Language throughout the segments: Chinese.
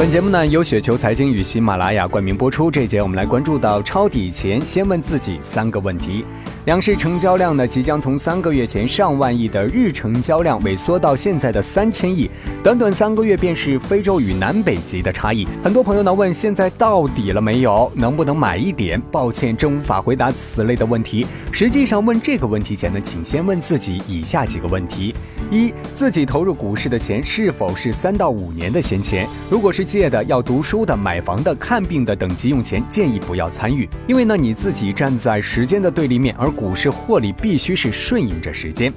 本节目呢由雪球财经与喜马拉雅冠名播出。这节我们来关注到抄底前先问自己三个问题。两市成交量呢，即将从三个月前上万亿的日成交量萎缩到现在的三千亿，短短三个月便是非洲与南北极的差异。很多朋友呢问，现在到底了没有？能不能买一点？抱歉，真无法回答此类的问题。实际上，问这个问题前呢，请先问自己以下几个问题：一、自己投入股市的钱是否是三到五年的闲钱？如果是借的、要读书的、买房的、看病的等急用钱，建议不要参与，因为呢，你自己站在时间的对立面，而股市获利必须是顺应着时间。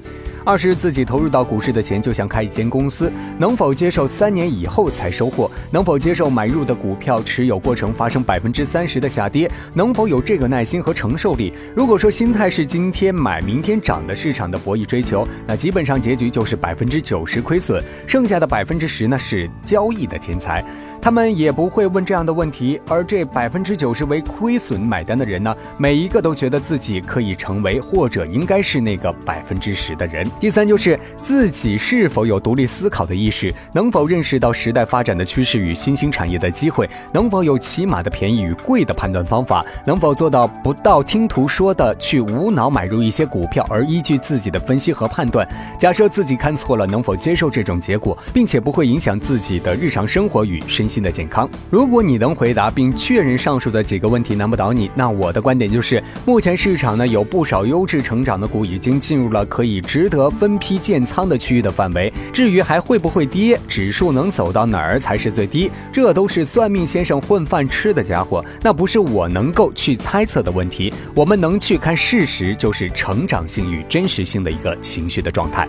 二是自己投入到股市的钱，就像开一间公司，能否接受三年以后才收获？能否接受买入的股票持有过程发生百分之三十的下跌？能否有这个耐心和承受力？如果说心态是今天买明天涨的市场的博弈追求，那基本上结局就是百分之九十亏损，剩下的百分之十呢是交易的天才。他们也不会问这样的问题，而这百分之九十为亏损买单的人呢，每一个都觉得自己可以成为或者应该是那个百分之十的人。第三就是自己是否有独立思考的意识，能否认识到时代发展的趋势与新兴产业的机会，能否有起码的便宜与贵的判断方法，能否做到不道听途说的去无脑买入一些股票，而依据自己的分析和判断，假设自己看错了，能否接受这种结果，并且不会影响自己的日常生活与身。心的健康。如果你能回答并确认上述的几个问题难不倒你，那我的观点就是，目前市场呢有不少优质成长的股已经进入了可以值得分批建仓的区域的范围。至于还会不会跌，指数能走到哪儿才是最低，这都是算命先生混饭吃的家伙，那不是我能够去猜测的问题。我们能去看事实，就是成长性与真实性的一个情绪的状态。